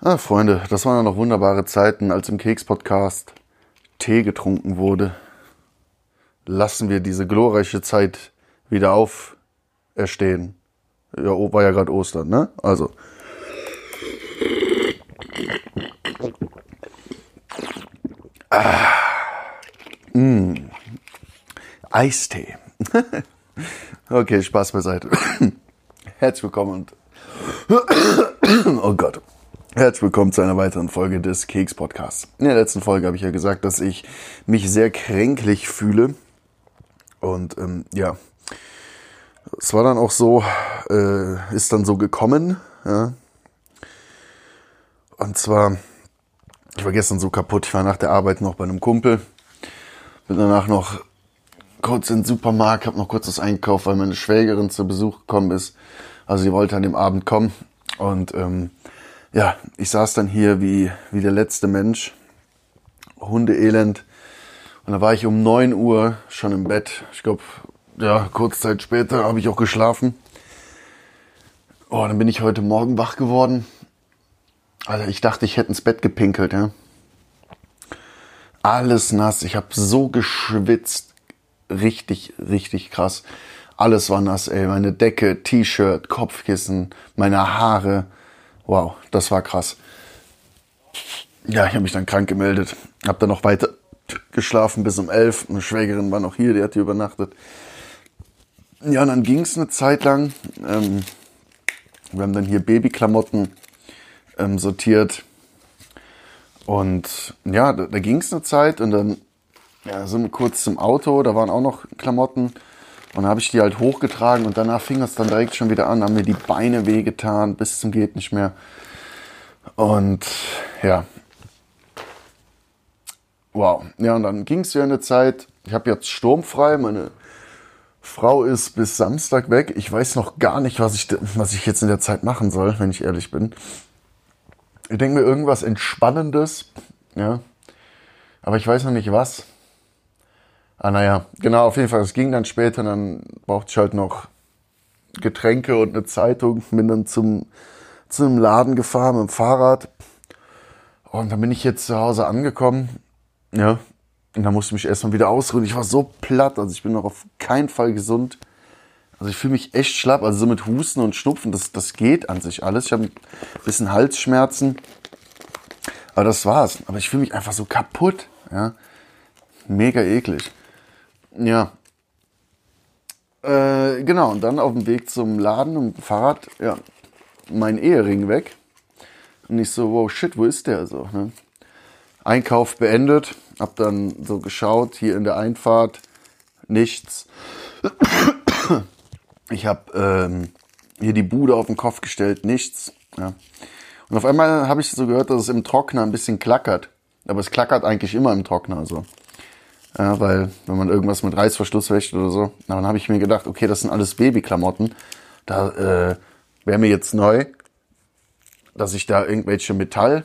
Ah, Freunde, das waren ja noch wunderbare Zeiten, als im Keks-Podcast Tee getrunken wurde. Lassen wir diese glorreiche Zeit wieder auferstehen. Ja, war ja gerade Ostern, ne? Also. Ah. Mm. Eistee. okay, Spaß beiseite. Herzlich willkommen und oh Gott. Herzlich willkommen zu einer weiteren Folge des Keks Podcasts. In der letzten Folge habe ich ja gesagt, dass ich mich sehr kränklich fühle. Und ähm, ja, es war dann auch so, äh, ist dann so gekommen. Ja. Und zwar, ich war gestern so kaputt, ich war nach der Arbeit noch bei einem Kumpel. Bin danach noch kurz in den Supermarkt, habe noch kurz was einkauft, weil meine Schwägerin zu Besuch gekommen ist. Also sie wollte an dem Abend kommen. Und ähm, ja, ich saß dann hier wie, wie der letzte Mensch, Hundeelend. Und da war ich um 9 Uhr schon im Bett. Ich glaube, ja, kurz Zeit später habe ich auch geschlafen. Oh, dann bin ich heute Morgen wach geworden. Also ich dachte, ich hätte ins Bett gepinkelt, ja. Alles nass. Ich habe so geschwitzt. Richtig, richtig krass. Alles war nass, ey. Meine Decke, T-Shirt, Kopfkissen, meine Haare. Wow, das war krass. Ja, ich habe mich dann krank gemeldet. Hab dann noch weiter geschlafen bis um elf. Eine Schwägerin war noch hier, die hat hier übernachtet. Ja, und dann ging es eine Zeit lang. Ähm, wir haben dann hier Babyklamotten ähm, sortiert. Und ja, da, da ging es eine Zeit und dann ja, sind wir kurz zum Auto, da waren auch noch Klamotten. Und dann habe ich die halt hochgetragen und danach fing es dann direkt schon wieder an, haben mir die Beine wehgetan, bis zum geht nicht mehr. Und ja. Wow. Ja, und dann ging es ja eine Zeit. Ich habe jetzt sturmfrei. Meine Frau ist bis Samstag weg. Ich weiß noch gar nicht, was ich, was ich jetzt in der Zeit machen soll, wenn ich ehrlich bin. Ich denke mir irgendwas Entspannendes. Ja. Aber ich weiß noch nicht was. Ah, naja, genau, auf jeden Fall. Es ging dann später, dann brauchte ich halt noch Getränke und eine Zeitung. Bin dann zum, zum Laden gefahren mit dem Fahrrad. Und dann bin ich jetzt zu Hause angekommen. Ja. Und dann musste ich mich erstmal wieder ausruhen. Ich war so platt, also ich bin noch auf keinen Fall gesund. Also ich fühle mich echt schlapp. Also so mit Husten und Schnupfen, das, das geht an sich alles. Ich habe ein bisschen Halsschmerzen. Aber das war's. Aber ich fühle mich einfach so kaputt. Ja. Mega eklig. Ja. Äh, genau, und dann auf dem Weg zum Laden dem Fahrrad, ja, mein Ehering weg. Und ich so, wow, shit, wo ist der so? Ne? Einkauf beendet, hab dann so geschaut, hier in der Einfahrt, nichts. Ich hab ähm, hier die Bude auf den Kopf gestellt, nichts. Ja. Und auf einmal habe ich so gehört, dass es im Trockner ein bisschen klackert. Aber es klackert eigentlich immer im Trockner so. Ja, weil wenn man irgendwas mit Reißverschluss wäscht oder so, dann habe ich mir gedacht, okay, das sind alles Babyklamotten. Da äh, wäre mir jetzt neu, dass ich da irgendwelche Metall,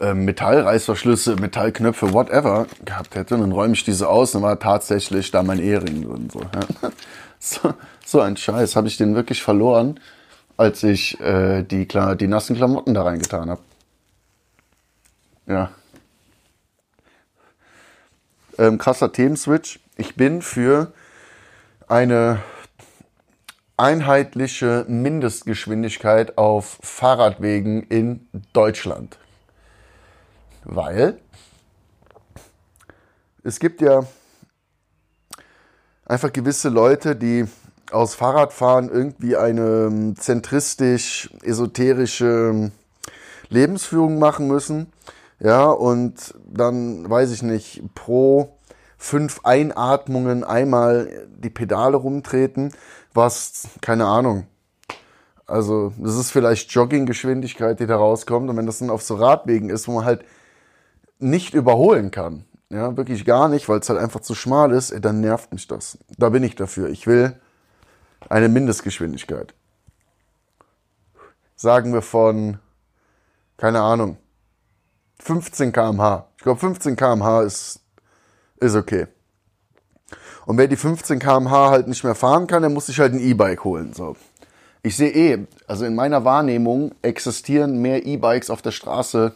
äh, Metallreißverschlüsse, Metallknöpfe, whatever gehabt hätte. Und dann räume ich diese aus und war tatsächlich da mein Ehering drin. So, ja. so, so ein Scheiß. Habe ich den wirklich verloren, als ich äh, die, die nassen Klamotten da reingetan habe. Ja ähm, krasser Themenswitch. Ich bin für eine einheitliche Mindestgeschwindigkeit auf Fahrradwegen in Deutschland. Weil es gibt ja einfach gewisse Leute, die aus Fahrradfahren irgendwie eine ähm, zentristisch esoterische Lebensführung machen müssen ja, und dann weiß ich nicht, pro fünf Einatmungen einmal die Pedale rumtreten, was, keine Ahnung. Also, das ist vielleicht Jogginggeschwindigkeit, die da rauskommt. Und wenn das dann auf so Radwegen ist, wo man halt nicht überholen kann, ja, wirklich gar nicht, weil es halt einfach zu schmal ist, ey, dann nervt mich das. Da bin ich dafür. Ich will eine Mindestgeschwindigkeit. Sagen wir von, keine Ahnung, 15 km/h. Ich glaube, 15 km/h ist, ist okay. Und wer die 15 km/h halt nicht mehr fahren kann, der muss sich halt ein E-Bike holen. So. Ich sehe eh, also in meiner Wahrnehmung existieren mehr E-Bikes auf der Straße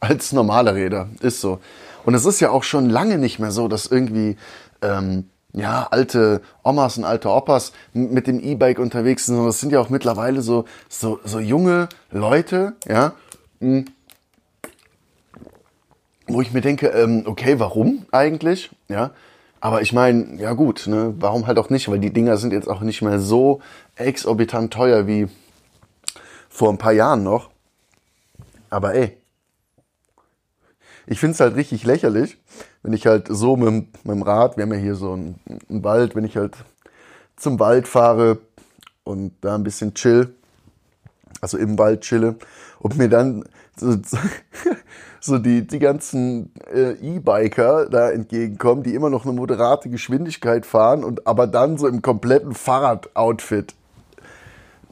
als normale Räder. Ist so. Und es ist ja auch schon lange nicht mehr so, dass irgendwie ähm, ja, alte Omas und alte Opas mit dem E-Bike unterwegs sind, sondern es sind ja auch mittlerweile so, so, so junge Leute, ja, wo ich mir denke, ähm, okay, warum eigentlich, ja, aber ich meine, ja gut, ne, warum halt auch nicht, weil die Dinger sind jetzt auch nicht mehr so exorbitant teuer wie vor ein paar Jahren noch. Aber ey, ich finde es halt richtig lächerlich, wenn ich halt so mit, mit dem Rad, wir haben ja hier so einen, einen Wald, wenn ich halt zum Wald fahre und da ein bisschen chill, also im Wald chille und mir dann so, die, die ganzen äh, E-Biker da entgegenkommen, die immer noch eine moderate Geschwindigkeit fahren und aber dann so im kompletten Fahrradoutfit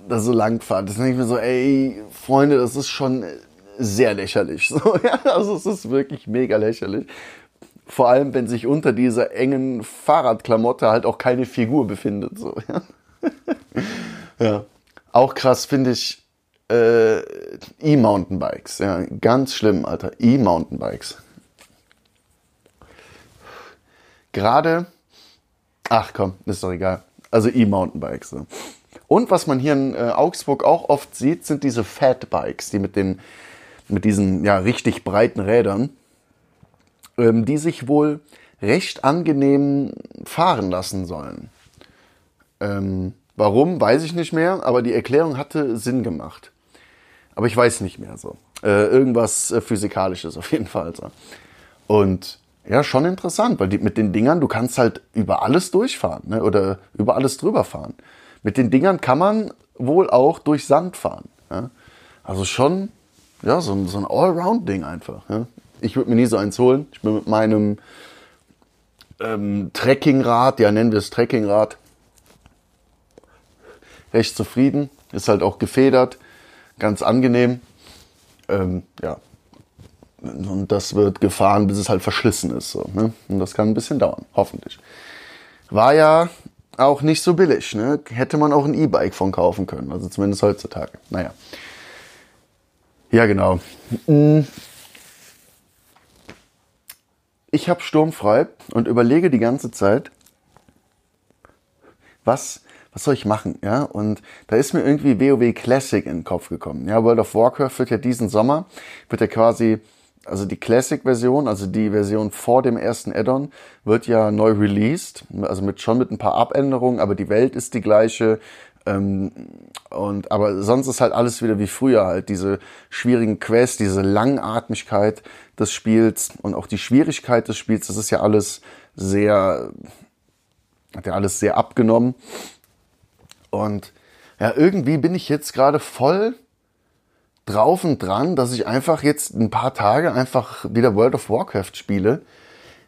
da so lang fahren. Das denke ich mir so, ey, Freunde, das ist schon sehr lächerlich. So, ja, also es ist wirklich mega lächerlich. Vor allem, wenn sich unter dieser engen Fahrradklamotte halt auch keine Figur befindet. So, ja. ja. Auch krass finde ich äh, E-Mountainbikes. Ja, ganz schlimm, Alter. E-Mountainbikes. Gerade, ach komm, ist doch egal. Also E-Mountainbikes. So. Und was man hier in äh, Augsburg auch oft sieht, sind diese Fatbikes, die mit den mit diesen ja richtig breiten Rädern, ähm, die sich wohl recht angenehm fahren lassen sollen. Ähm, warum, weiß ich nicht mehr, aber die Erklärung hatte Sinn gemacht. Aber ich weiß nicht mehr so. Äh, irgendwas äh, Physikalisches auf jeden Fall. So. Und ja, schon interessant, weil die, mit den Dingern, du kannst halt über alles durchfahren ne? oder über alles drüber fahren. Mit den Dingern kann man wohl auch durch Sand fahren. Ja? Also schon ja, so, so ein Allround-Ding einfach. Ja. Ich würde mir nie so eins holen. Ich bin mit meinem ähm, Trekkingrad, ja nennen wir es Trekkingrad, recht zufrieden. Ist halt auch gefedert, ganz angenehm. Ähm, ja. Und das wird gefahren, bis es halt verschlissen ist. So, ne? Und das kann ein bisschen dauern, hoffentlich. War ja auch nicht so billig. Ne? Hätte man auch ein E-Bike von kaufen können. Also zumindest heutzutage. Naja. Ja, genau. Mm. Ich habe sturmfrei und überlege die ganze Zeit, was, was soll ich machen, ja? Und da ist mir irgendwie WoW Classic in den Kopf gekommen. Ja, World of Warcraft wird ja diesen Sommer, wird ja quasi, also die Classic-Version, also die Version vor dem ersten Addon, wird ja neu released, also mit schon mit ein paar Abänderungen, aber die Welt ist die gleiche, ähm, und, aber sonst ist halt alles wieder wie früher halt. Diese schwierigen Quests, diese Langatmigkeit des Spiels und auch die Schwierigkeit des Spiels, das ist ja alles sehr, hat ja alles sehr abgenommen. Und ja, irgendwie bin ich jetzt gerade voll drauf und dran, dass ich einfach jetzt ein paar Tage einfach wieder World of Warcraft spiele.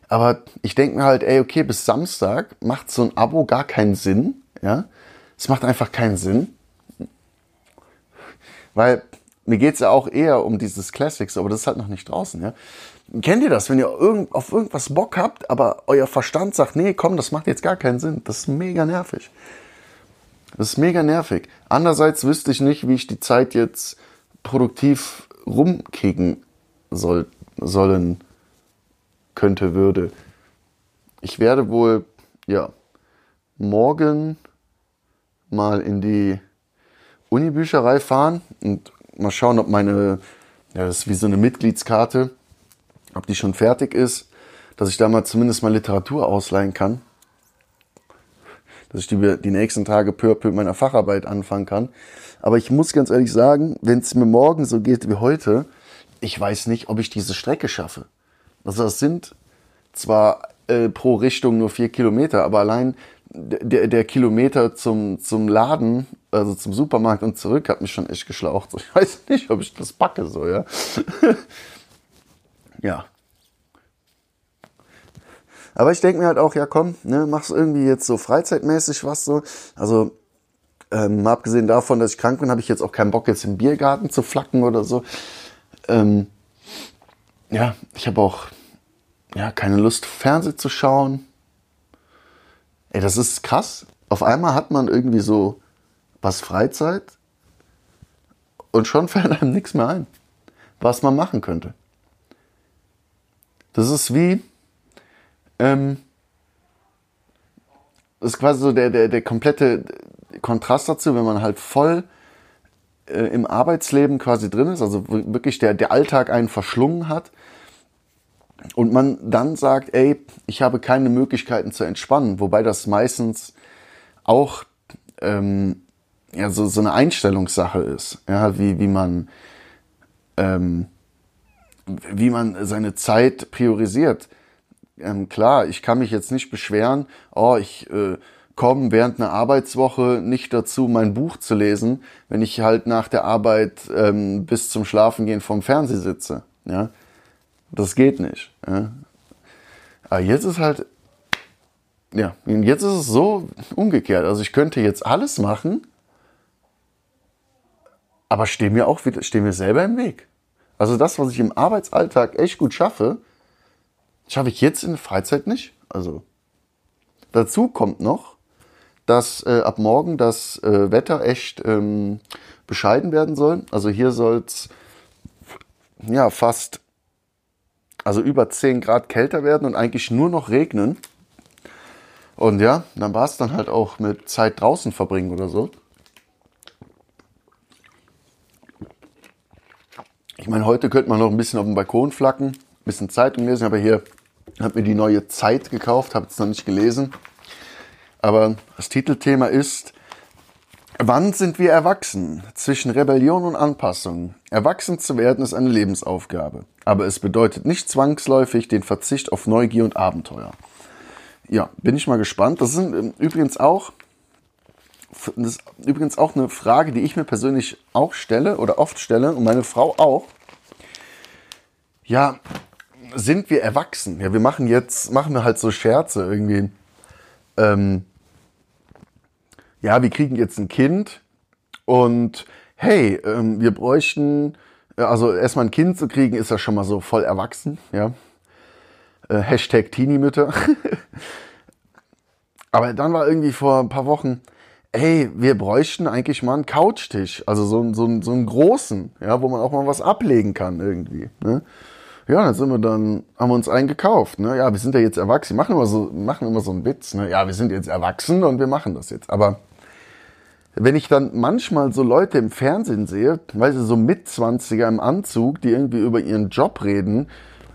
Aber ich denke mir halt, ey, okay, bis Samstag macht so ein Abo gar keinen Sinn, ja. Es macht einfach keinen Sinn. Weil mir geht es ja auch eher um dieses Classics, aber das ist halt noch nicht draußen. Ja? Kennt ihr das, wenn ihr irgend, auf irgendwas Bock habt, aber euer Verstand sagt, nee, komm, das macht jetzt gar keinen Sinn. Das ist mega nervig. Das ist mega nervig. Andererseits wüsste ich nicht, wie ich die Zeit jetzt produktiv rumkicken soll, sollen könnte, würde. Ich werde wohl, ja, morgen mal in die Unibücherei fahren und mal schauen, ob meine, ja, das ist wie so eine Mitgliedskarte, ob die schon fertig ist, dass ich da mal zumindest mal Literatur ausleihen kann. Dass ich die, die nächsten Tage peu peu meiner Facharbeit anfangen kann. Aber ich muss ganz ehrlich sagen, wenn es mir morgen so geht wie heute, ich weiß nicht, ob ich diese Strecke schaffe. Also das sind zwar äh, pro Richtung nur vier Kilometer, aber allein der, der Kilometer zum, zum Laden, also zum Supermarkt und zurück, hat mich schon echt geschlaucht. Ich weiß nicht, ob ich das packe, so, ja. ja. Aber ich denke mir halt auch, ja komm, ne, mach's irgendwie jetzt so freizeitmäßig was so. Also, ähm, abgesehen davon, dass ich krank bin, habe ich jetzt auch keinen Bock, jetzt im Biergarten zu flacken oder so. Ähm, ja, ich habe auch ja, keine Lust, Fernsehen zu schauen. Ey, das ist krass. Auf einmal hat man irgendwie so was Freizeit und schon fällt einem nichts mehr ein, was man machen könnte. Das ist wie, ähm, das ist quasi so der, der, der komplette Kontrast dazu, wenn man halt voll äh, im Arbeitsleben quasi drin ist, also wirklich der, der Alltag einen verschlungen hat und man dann sagt, ey, ich habe keine Möglichkeiten zu entspannen, wobei das meistens auch ähm, ja, so, so eine Einstellungssache ist, ja, wie, wie man ähm, wie man seine Zeit priorisiert. Ähm, klar, ich kann mich jetzt nicht beschweren, oh, ich äh, komme während einer Arbeitswoche nicht dazu, mein Buch zu lesen, wenn ich halt nach der Arbeit ähm, bis zum Schlafengehen vom Fernseher sitze. Ja? Das geht nicht. Ja? Aber jetzt ist halt, ja, jetzt ist es so umgekehrt. Also ich könnte jetzt alles machen, aber stehe mir auch wieder, stehe mir selber im Weg. Also das, was ich im Arbeitsalltag echt gut schaffe, schaffe ich jetzt in der Freizeit nicht. Also dazu kommt noch, dass äh, ab morgen das äh, Wetter echt ähm, bescheiden werden soll. Also hier soll es ja fast also über 10 Grad kälter werden und eigentlich nur noch regnen. Und ja, dann war es dann halt auch mit Zeit draußen verbringen oder so. Ich meine, heute könnte man noch ein bisschen auf dem Balkon flacken, ein bisschen Zeitung lesen, aber hier habe mir die neue Zeit gekauft, habe es noch nicht gelesen. Aber das Titelthema ist, wann sind wir erwachsen? Zwischen Rebellion und Anpassung. Erwachsen zu werden ist eine Lebensaufgabe, aber es bedeutet nicht zwangsläufig den Verzicht auf Neugier und Abenteuer. Ja, bin ich mal gespannt. Das sind ähm, übrigens auch das ist übrigens auch eine Frage, die ich mir persönlich auch stelle oder oft stelle und meine Frau auch. Ja, sind wir erwachsen? Ja, wir machen jetzt, machen wir halt so Scherze irgendwie. Ähm, ja, wir kriegen jetzt ein Kind und hey, ähm, wir bräuchten, also erstmal ein Kind zu kriegen, ist ja schon mal so voll erwachsen, ja. Äh, Hashtag Teenie-Mütter. Aber dann war irgendwie vor ein paar Wochen, ey, wir bräuchten eigentlich mal einen Couchtisch, also so, so, so einen großen, ja, wo man auch mal was ablegen kann irgendwie. Ne? Ja, dann sind wir dann, haben wir uns einen gekauft. Ne? Ja, wir sind ja jetzt erwachsen. Wir machen immer so, machen immer so einen Witz. Ne? Ja, wir sind jetzt erwachsen und wir machen das jetzt. Aber wenn ich dann manchmal so Leute im Fernsehen sehe, weil sie so Mitzwanziger im Anzug, die irgendwie über ihren Job reden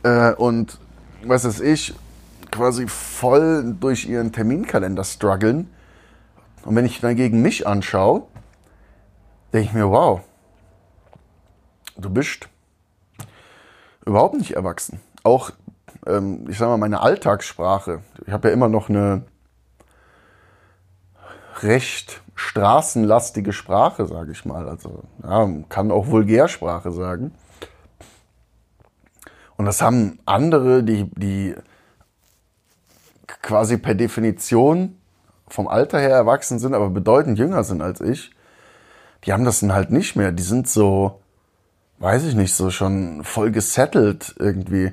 äh, und was weiß ich, quasi voll durch ihren Terminkalender strugglen, und wenn ich dagegen mich anschaue, denke ich mir, wow, du bist überhaupt nicht erwachsen. Auch, ähm, ich sag mal, meine Alltagssprache. Ich habe ja immer noch eine recht straßenlastige Sprache, sage ich mal. Also ja, kann auch Vulgärsprache sagen. Und das haben andere, die, die quasi per Definition vom Alter her erwachsen sind, aber bedeutend jünger sind als ich, die haben das dann halt nicht mehr. Die sind so, weiß ich nicht, so schon voll gesettelt irgendwie.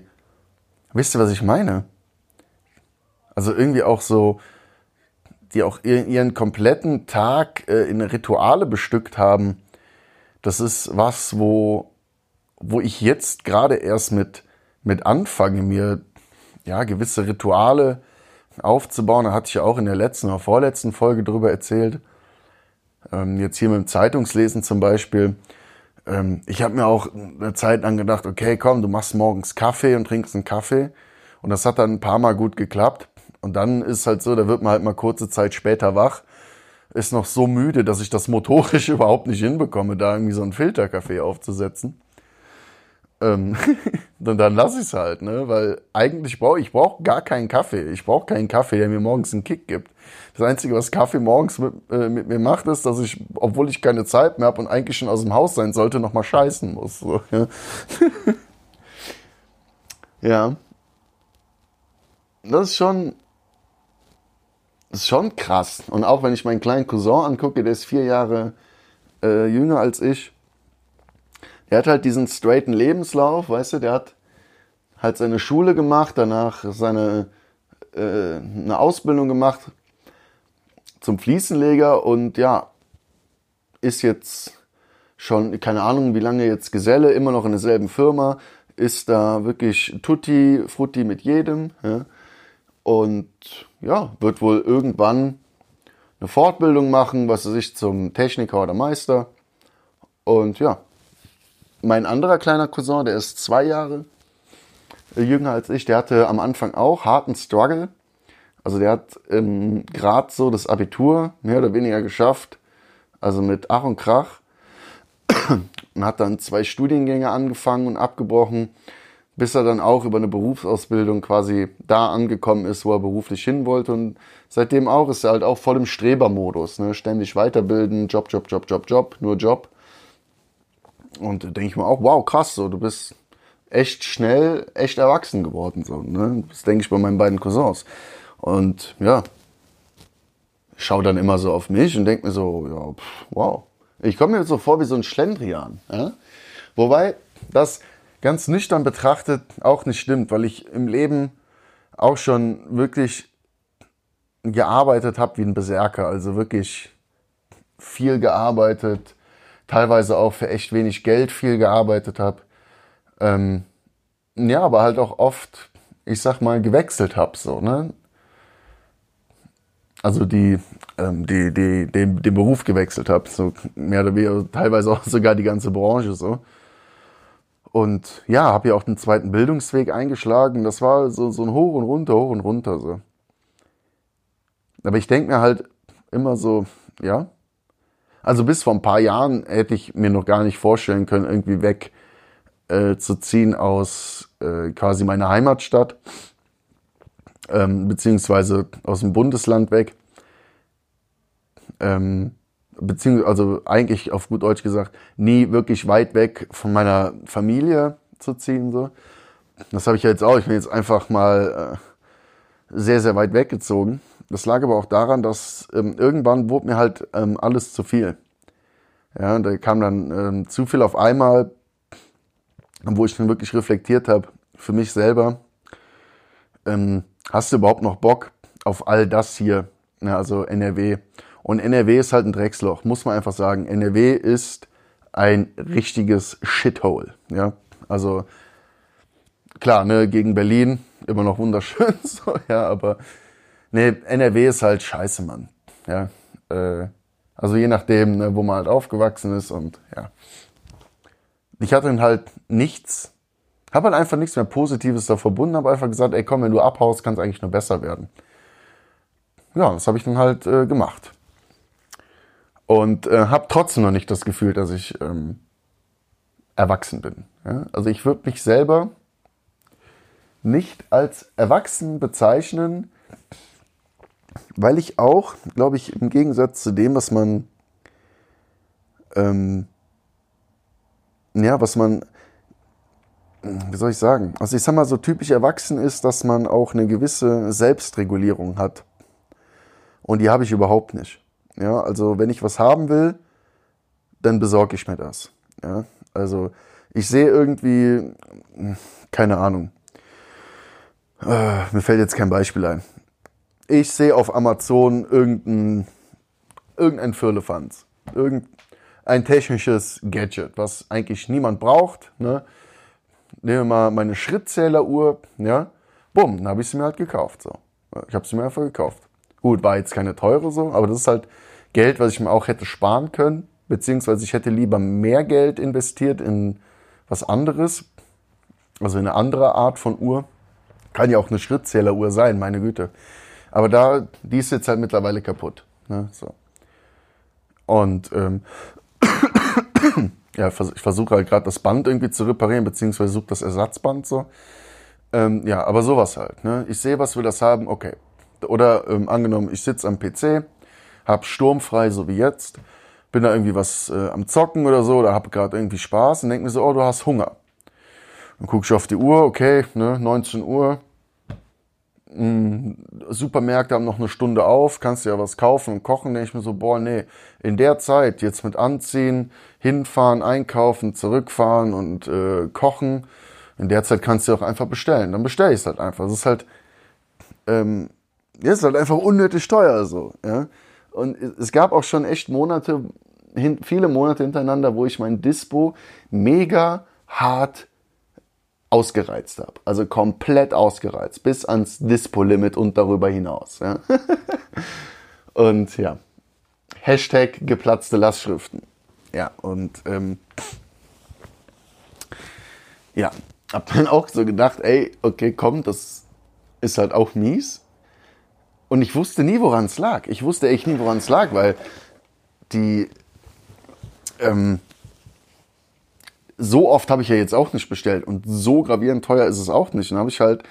Wisst ihr, was ich meine? Also irgendwie auch so, die auch ihren kompletten Tag äh, in Rituale bestückt haben. Das ist was, wo, wo ich jetzt gerade erst mit, mit anfange, mir ja gewisse Rituale aufzubauen. Da hatte ich ja auch in der letzten oder vorletzten Folge drüber erzählt. Ähm, jetzt hier mit dem Zeitungslesen zum Beispiel. Ähm, ich habe mir auch eine Zeit lang gedacht, okay, komm, du machst morgens Kaffee und trinkst einen Kaffee. Und das hat dann ein paar Mal gut geklappt. Und dann ist halt so, da wird man halt mal kurze Zeit später wach, ist noch so müde, dass ich das motorisch überhaupt nicht hinbekomme, da irgendwie so einen Filterkaffee aufzusetzen ähm, dann, dann lasse ich es halt, ne? Weil eigentlich brauche ich brauch gar keinen Kaffee. Ich brauche keinen Kaffee, der mir morgens einen Kick gibt. Das Einzige, was Kaffee morgens mit, äh, mit mir macht, ist, dass ich, obwohl ich keine Zeit mehr habe und eigentlich schon aus dem Haus sein sollte, nochmal scheißen muss. So, ja. ja. Das ist schon. Das ist schon krass. Und auch wenn ich meinen kleinen Cousin angucke, der ist vier Jahre äh, jünger als ich der hat halt diesen straighten Lebenslauf, weißt du, der hat halt seine Schule gemacht, danach seine äh, eine Ausbildung gemacht zum Fliesenleger und ja, ist jetzt schon, keine Ahnung, wie lange jetzt Geselle, immer noch in derselben Firma, ist da wirklich Tutti, Frutti mit jedem. Ja? Und ja, wird wohl irgendwann eine Fortbildung machen, was weiß ich, zum Techniker oder Meister. Und ja, mein anderer kleiner Cousin, der ist zwei Jahre jünger als ich, der hatte am Anfang auch harten Struggle. Also der hat ähm, gerade so das Abitur mehr oder weniger geschafft, also mit Ach und Krach. und hat dann zwei Studiengänge angefangen und abgebrochen, bis er dann auch über eine Berufsausbildung quasi da angekommen ist, wo er beruflich hin wollte. Und seitdem auch ist er halt auch voll im Strebermodus, ne? ständig weiterbilden, Job, Job, Job, Job, Job, nur Job. Und denke ich mir auch, wow, krass, so, du bist echt schnell, echt erwachsen geworden. So, ne? Das denke ich bei meinen beiden Cousins. Und ja, schaue dann immer so auf mich und denke mir so, ja, pff, wow. Ich komme mir so vor wie so ein Schlendrian. Ja? Wobei das ganz nüchtern betrachtet auch nicht stimmt, weil ich im Leben auch schon wirklich gearbeitet habe wie ein Berserker. Also wirklich viel gearbeitet, teilweise auch für echt wenig Geld viel gearbeitet habe. Ähm, ja, aber halt auch oft, ich sag mal, gewechselt habe. So, ne? Also die, ähm, die, die, den, den Beruf gewechselt habe. So mehr oder weniger, teilweise auch sogar die ganze Branche so. Und ja, habe ja auch den zweiten Bildungsweg eingeschlagen. Das war so, so ein Hoch und runter, hoch und runter. So. Aber ich denke mir halt immer so, ja. Also bis vor ein paar Jahren hätte ich mir noch gar nicht vorstellen können, irgendwie weg äh, zu ziehen aus äh, quasi meiner Heimatstadt, ähm, beziehungsweise aus dem Bundesland weg. Ähm, beziehungsweise, also eigentlich auf gut Deutsch gesagt, nie wirklich weit weg von meiner Familie zu ziehen. So. Das habe ich ja jetzt auch. Ich bin jetzt einfach mal äh, sehr, sehr weit weggezogen. Das lag aber auch daran, dass ähm, irgendwann wurde mir halt ähm, alles zu viel. Ja, und da kam dann ähm, zu viel auf einmal, wo ich dann wirklich reflektiert habe, für mich selber, ähm, hast du überhaupt noch Bock auf all das hier, ja, also NRW? Und NRW ist halt ein Drecksloch, muss man einfach sagen. NRW ist ein richtiges Shithole, ja. Also, klar, ne, gegen Berlin, immer noch wunderschön, so, ja, aber, ne, NRW ist halt scheiße, Mann, ja. Äh, also je nachdem, ne, wo man halt aufgewachsen ist und, ja. Ich hatte halt nichts, habe halt einfach nichts mehr Positives da verbunden, habe einfach gesagt, ey komm, wenn du abhaust, kann es eigentlich nur besser werden. Ja, das habe ich dann halt äh, gemacht. Und äh, habe trotzdem noch nicht das Gefühl, dass ich ähm, erwachsen bin. Ja? Also ich würde mich selber nicht als erwachsen bezeichnen, weil ich auch, glaube ich, im Gegensatz zu dem, was man, ähm, ja, was man, wie soll ich sagen, also ich sag mal, so typisch erwachsen ist, dass man auch eine gewisse Selbstregulierung hat. Und die habe ich überhaupt nicht. Ja, also wenn ich was haben will, dann besorge ich mir das. Ja, also ich sehe irgendwie, keine Ahnung, äh, mir fällt jetzt kein Beispiel ein. Ich sehe auf Amazon irgendein, irgendein Firlefanz, irgendein technisches Gadget, was eigentlich niemand braucht. Ne? Nehmen wir mal meine Schrittzähleruhr, ja, bumm, dann habe ich sie mir halt gekauft. So. Ich habe sie mir einfach gekauft. Gut, war jetzt keine teure so, aber das ist halt Geld, was ich mir auch hätte sparen können, beziehungsweise ich hätte lieber mehr Geld investiert in was anderes, also in eine andere Art von Uhr. Kann ja auch eine Schrittzähleruhr sein, meine Güte. Aber da, die ist jetzt halt mittlerweile kaputt. Ne? So. Und ähm, ja, ich versuche halt gerade das Band irgendwie zu reparieren, beziehungsweise suche das Ersatzband so. Ähm, ja, aber sowas halt. Ne? Ich sehe, was wir das haben, okay. Oder ähm, angenommen, ich sitze am PC, hab sturmfrei, so wie jetzt, bin da irgendwie was äh, am Zocken oder so, oder hab gerade irgendwie Spaß und denk mir so, oh, du hast Hunger. Dann guck ich auf die Uhr, okay, ne, 19 Uhr. Supermärkte haben noch eine Stunde auf, kannst dir ja was kaufen und kochen. Denke ich mir so, boah, nee, in der Zeit jetzt mit anziehen, hinfahren, einkaufen, zurückfahren und äh, kochen, in der Zeit kannst du auch einfach bestellen. Dann bestelle ich es halt einfach. Das ist halt, ähm, ja, ist halt einfach unnötig teuer so. Ja? Und es gab auch schon echt Monate, hin, viele Monate hintereinander, wo ich mein Dispo mega hart ausgereizt habe. Also komplett ausgereizt, bis ans Dispo-Limit und darüber hinaus. Ja. und ja, Hashtag geplatzte Lastschriften. Ja, und ähm, ja, hab dann auch so gedacht, ey, okay, komm, das ist halt auch mies. Und ich wusste nie, woran es lag. Ich wusste echt nie, woran es lag, weil die ähm, so oft habe ich ja jetzt auch nicht bestellt und so gravierend teuer ist es auch nicht. Und habe ich halt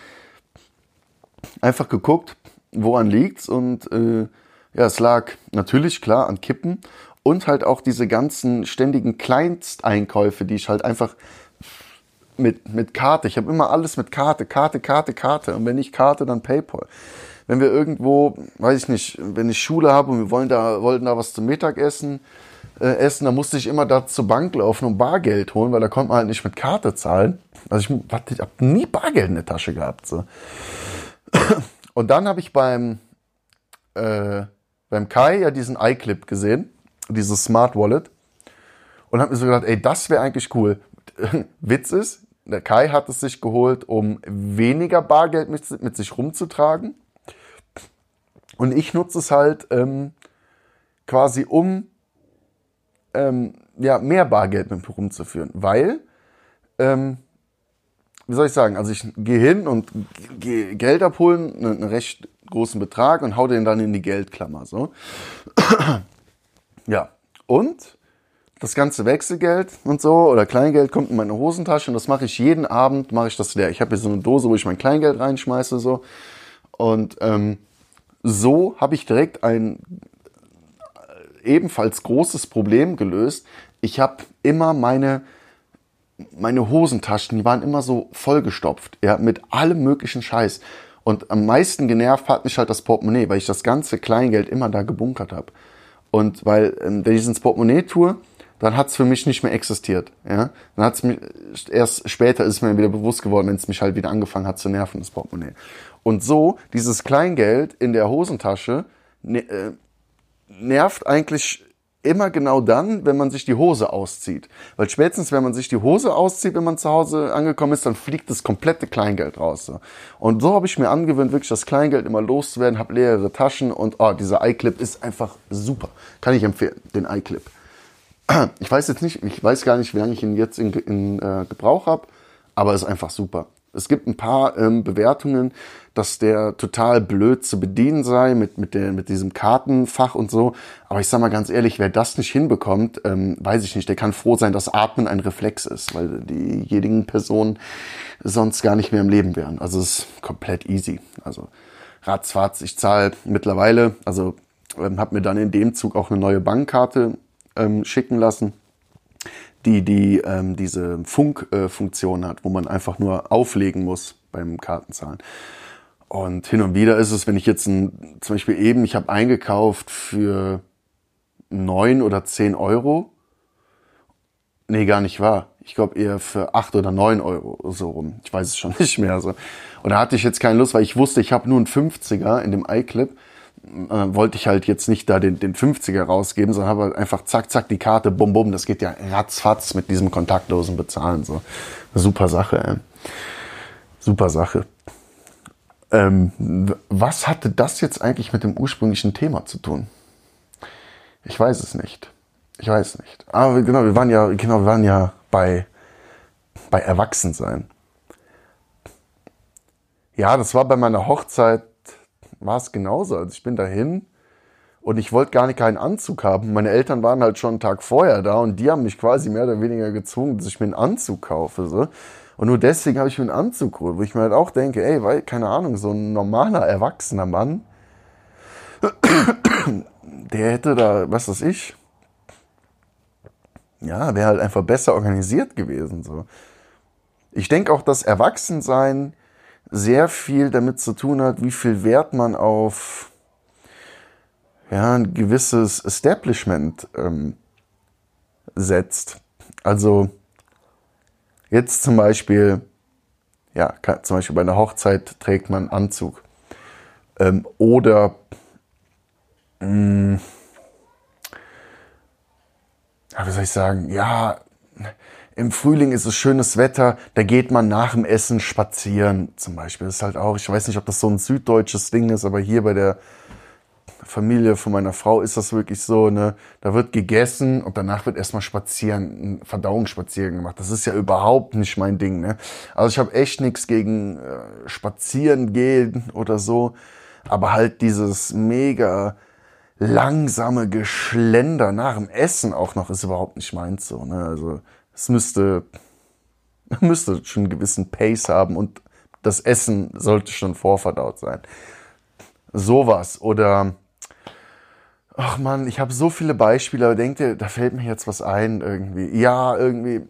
einfach geguckt, woran liegt's und äh, ja, es lag natürlich klar an Kippen und halt auch diese ganzen ständigen Kleinsteinkäufe, die ich halt einfach mit, mit Karte, ich habe immer alles mit Karte, Karte, Karte, Karte und wenn nicht Karte, dann PayPal. Wenn wir irgendwo, weiß ich nicht, wenn ich Schule habe und wir wollen da, wollten da was zum Mittagessen äh, essen, dann musste ich immer da zur Bank laufen und Bargeld holen, weil da konnte man halt nicht mit Karte zahlen. Also ich, ich habe nie Bargeld in der Tasche gehabt. So. Und dann habe ich beim, äh, beim Kai ja diesen iClip gesehen, dieses Smart Wallet. Und habe mir so gedacht, ey, das wäre eigentlich cool. Witz ist, der Kai hat es sich geholt, um weniger Bargeld mit, mit sich rumzutragen. Und ich nutze es halt ähm, quasi, um ähm, ja, mehr Bargeld mit rumzuführen. Weil, ähm, wie soll ich sagen, also ich gehe hin und gehe Geld abholen, einen, recht großen Betrag und hau den dann in die Geldklammer. So. ja, und das ganze Wechselgeld und so oder Kleingeld kommt in meine Hosentasche und das mache ich jeden Abend, mache ich das leer. Ich habe hier so eine Dose, wo ich mein Kleingeld reinschmeiße so und ähm, so habe ich direkt ein ebenfalls großes Problem gelöst. Ich habe immer meine meine Hosentaschen, die waren immer so vollgestopft, ja, mit allem möglichen Scheiß. Und am meisten genervt hat mich halt das Portemonnaie, weil ich das ganze Kleingeld immer da gebunkert habe. Und weil, ähm, wenn ich ins Portemonnaie tue, dann hat es für mich nicht mehr existiert. Ja? Dann hat's mich, erst später ist es mir wieder bewusst geworden, wenn es mich halt wieder angefangen hat zu nerven, das Portemonnaie. Und so, dieses Kleingeld in der Hosentasche ne, äh, nervt eigentlich immer genau dann, wenn man sich die Hose auszieht. Weil spätestens, wenn man sich die Hose auszieht, wenn man zu Hause angekommen ist, dann fliegt das komplette Kleingeld raus. Und so habe ich mir angewöhnt, wirklich das Kleingeld immer loszuwerden, habe leere Taschen und oh, dieser iClip ist einfach super. Kann ich empfehlen, den iClip. Ich weiß jetzt nicht, ich weiß gar nicht, wie lange ich ihn jetzt in, in äh, Gebrauch habe, aber ist einfach super. Es gibt ein paar ähm, Bewertungen, dass der total blöd zu bedienen sei mit, mit, der, mit diesem Kartenfach und so. Aber ich sag mal ganz ehrlich, wer das nicht hinbekommt, ähm, weiß ich nicht. Der kann froh sein, dass Atmen ein Reflex ist, weil diejenigen Personen sonst gar nicht mehr im Leben wären. Also es ist komplett easy. Also ratzfatz, ich zahle mittlerweile, also ähm, habe mir dann in dem Zug auch eine neue Bankkarte ähm, schicken lassen die, die ähm, diese Funkfunktion äh, hat, wo man einfach nur auflegen muss beim Kartenzahlen. Und hin und wieder ist es, wenn ich jetzt ein, zum Beispiel eben, ich habe eingekauft für neun oder zehn Euro. Nee, gar nicht wahr. Ich glaube eher für acht oder neun Euro so rum. Ich weiß es schon nicht mehr. So. Und da hatte ich jetzt keine Lust, weil ich wusste, ich habe nur einen 50er in dem iClip äh, wollte ich halt jetzt nicht da den, den 50er rausgeben, sondern habe halt einfach zack, zack die Karte, bum, bum. Das geht ja ratzfatz mit diesem kontaktlosen Bezahlen. So. Super Sache, ey. Super Sache. Ähm, was hatte das jetzt eigentlich mit dem ursprünglichen Thema zu tun? Ich weiß es nicht. Ich weiß nicht. Aber genau, wir waren ja, genau, wir waren ja bei, bei Erwachsensein. Ja, das war bei meiner Hochzeit war es genauso. Also ich bin dahin und ich wollte gar nicht keinen Anzug haben. Meine Eltern waren halt schon einen Tag vorher da und die haben mich quasi mehr oder weniger gezwungen, dass ich mir einen Anzug kaufe. So. Und nur deswegen habe ich mir einen Anzug geholt, wo ich mir halt auch denke, ey, weil, keine Ahnung, so ein normaler, erwachsener Mann, der hätte da, was weiß ich, ja, wäre halt einfach besser organisiert gewesen. So. Ich denke auch, dass Erwachsensein sehr viel damit zu tun hat, wie viel Wert man auf ja, ein gewisses Establishment ähm, setzt. Also jetzt zum Beispiel, ja, zum Beispiel bei einer Hochzeit trägt man Anzug. Ähm, oder mh, mm, wie soll ich sagen, ja, im Frühling ist es schönes Wetter, da geht man nach dem Essen spazieren zum Beispiel. Das ist halt auch, ich weiß nicht, ob das so ein süddeutsches Ding ist, aber hier bei der Familie von meiner Frau ist das wirklich so, ne, da wird gegessen und danach wird erstmal spazieren, ein Verdauungsspaziergang gemacht. Das ist ja überhaupt nicht mein Ding, ne? Also ich habe echt nichts gegen äh, spazieren gehen oder so, aber halt dieses mega langsame Geschlender nach dem Essen auch noch ist überhaupt nicht meins so, ne? Also es müsste müsste schon einen gewissen Pace haben und das Essen sollte schon vorverdaut sein. Sowas oder Ach man, ich habe so viele Beispiele, aber denkt ihr, da fällt mir jetzt was ein irgendwie. Ja, irgendwie.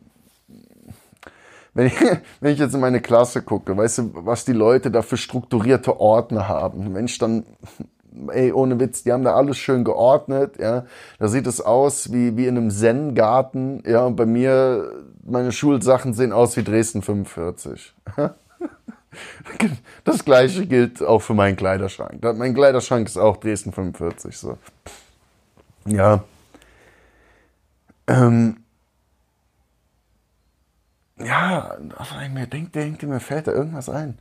Wenn ich, wenn ich jetzt in meine Klasse gucke, weißt du, was die Leute da für strukturierte Ordner haben. Wenn ich dann, ey, ohne Witz, die haben da alles schön geordnet, ja. Da sieht es aus wie, wie in einem Zen-Garten, ja. Und bei mir, meine Schulsachen sehen aus wie Dresden 45. Das gleiche gilt auch für meinen Kleiderschrank. Mein Kleiderschrank ist auch Dresden 45. So. Ja. Ähm. Ja, ich mir denke, denke, mir fällt da irgendwas ein.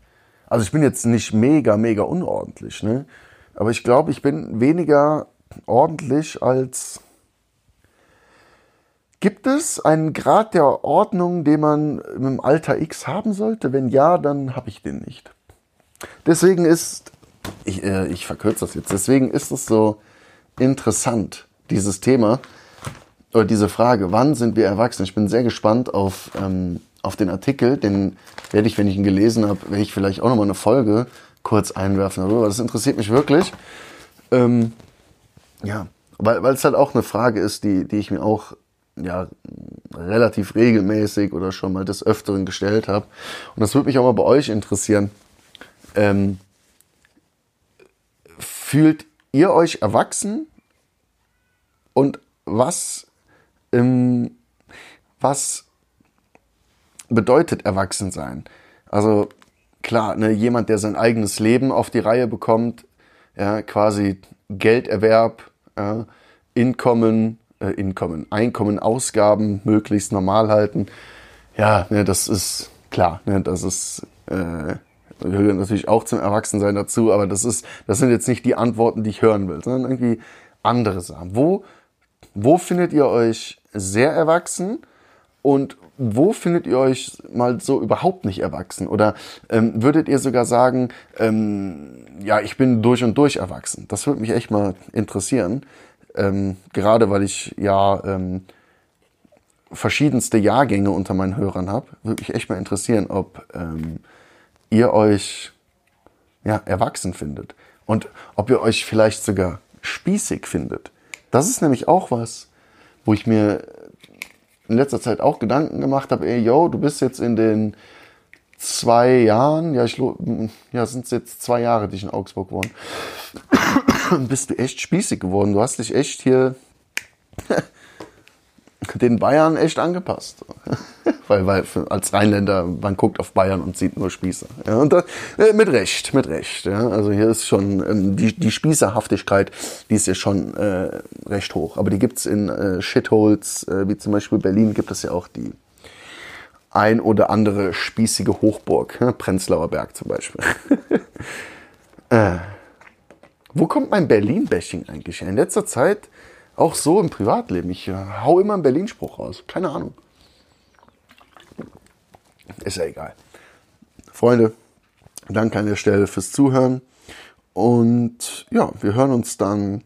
Also ich bin jetzt nicht mega, mega unordentlich, ne? Aber ich glaube, ich bin weniger ordentlich als Gibt es einen Grad der Ordnung, den man im Alter X haben sollte? Wenn ja, dann habe ich den nicht. Deswegen ist, ich, äh, ich verkürze das jetzt, deswegen ist es so interessant, dieses Thema oder diese Frage, wann sind wir erwachsen? Ich bin sehr gespannt auf, ähm, auf den Artikel, den werde ich, wenn ich ihn gelesen habe, werde ich vielleicht auch nochmal eine Folge kurz einwerfen darüber. Das interessiert mich wirklich. Ähm, ja, weil, es halt auch eine Frage ist, die, die ich mir auch ja, relativ regelmäßig oder schon mal des Öfteren gestellt habe. Und das würde mich auch mal bei euch interessieren. Ähm, fühlt ihr euch erwachsen? Und was, ähm, was bedeutet erwachsen sein? Also klar, ne, jemand, der sein eigenes Leben auf die Reihe bekommt, ja, quasi Gelderwerb, ja, Inkommen, äh, Inkommen, Einkommen, Ausgaben möglichst normal halten. Ja, ne, das ist klar, ne, das ist äh, gehört natürlich auch zum Erwachsensein dazu, aber das ist, das sind jetzt nicht die Antworten, die ich hören will, sondern irgendwie andere Sachen. Wo, wo findet ihr euch sehr erwachsen und wo findet ihr euch mal so überhaupt nicht erwachsen? Oder ähm, würdet ihr sogar sagen, ähm, ja, ich bin durch und durch erwachsen? Das würde mich echt mal interessieren. Ähm, gerade weil ich ja ähm, verschiedenste Jahrgänge unter meinen Hörern habe, würde mich echt mal interessieren, ob ähm, ihr euch ja, erwachsen findet und ob ihr euch vielleicht sogar spießig findet. Das ist nämlich auch was, wo ich mir in letzter Zeit auch Gedanken gemacht habe, ey, yo, du bist jetzt in den zwei Jahren, ja, ich ja, sind es jetzt zwei Jahre, die ich in Augsburg wohne, bist du echt spießig geworden. Du hast dich echt hier den Bayern echt angepasst. weil, weil als Rheinländer, man guckt auf Bayern und sieht nur Spießer. Ja, und da, äh, mit Recht, mit Recht. Ja. Also hier ist schon ähm, die, die Spießerhaftigkeit, die ist ja schon äh, recht hoch. Aber die gibt's in äh, Shitholes, äh, wie zum Beispiel Berlin, gibt es ja auch die ein oder andere spießige Hochburg. Ja, Prenzlauer Berg zum Beispiel. äh, wo kommt mein Berlin-Bashing eigentlich her? In letzter Zeit auch so im Privatleben. Ich äh, hau immer einen Berlin-Spruch raus. Keine Ahnung. Ist ja egal. Freunde, danke an der Stelle fürs Zuhören. Und ja, wir hören uns dann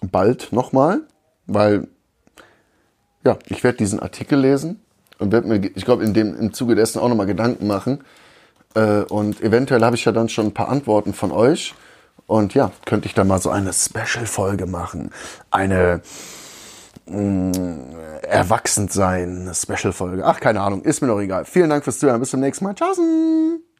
bald nochmal, weil ja, ich werde diesen Artikel lesen und werde mir, ich glaube, in dem im Zuge dessen auch nochmal Gedanken machen. Äh, und eventuell habe ich ja dann schon ein paar Antworten von euch. Und ja, könnte ich da mal so eine Special-Folge machen. Eine mh, mm, Erwachsensein, Special-Folge. Ach, keine Ahnung, ist mir doch egal. Vielen Dank fürs Zuhören. Bis zum nächsten Mal. Tschaußen!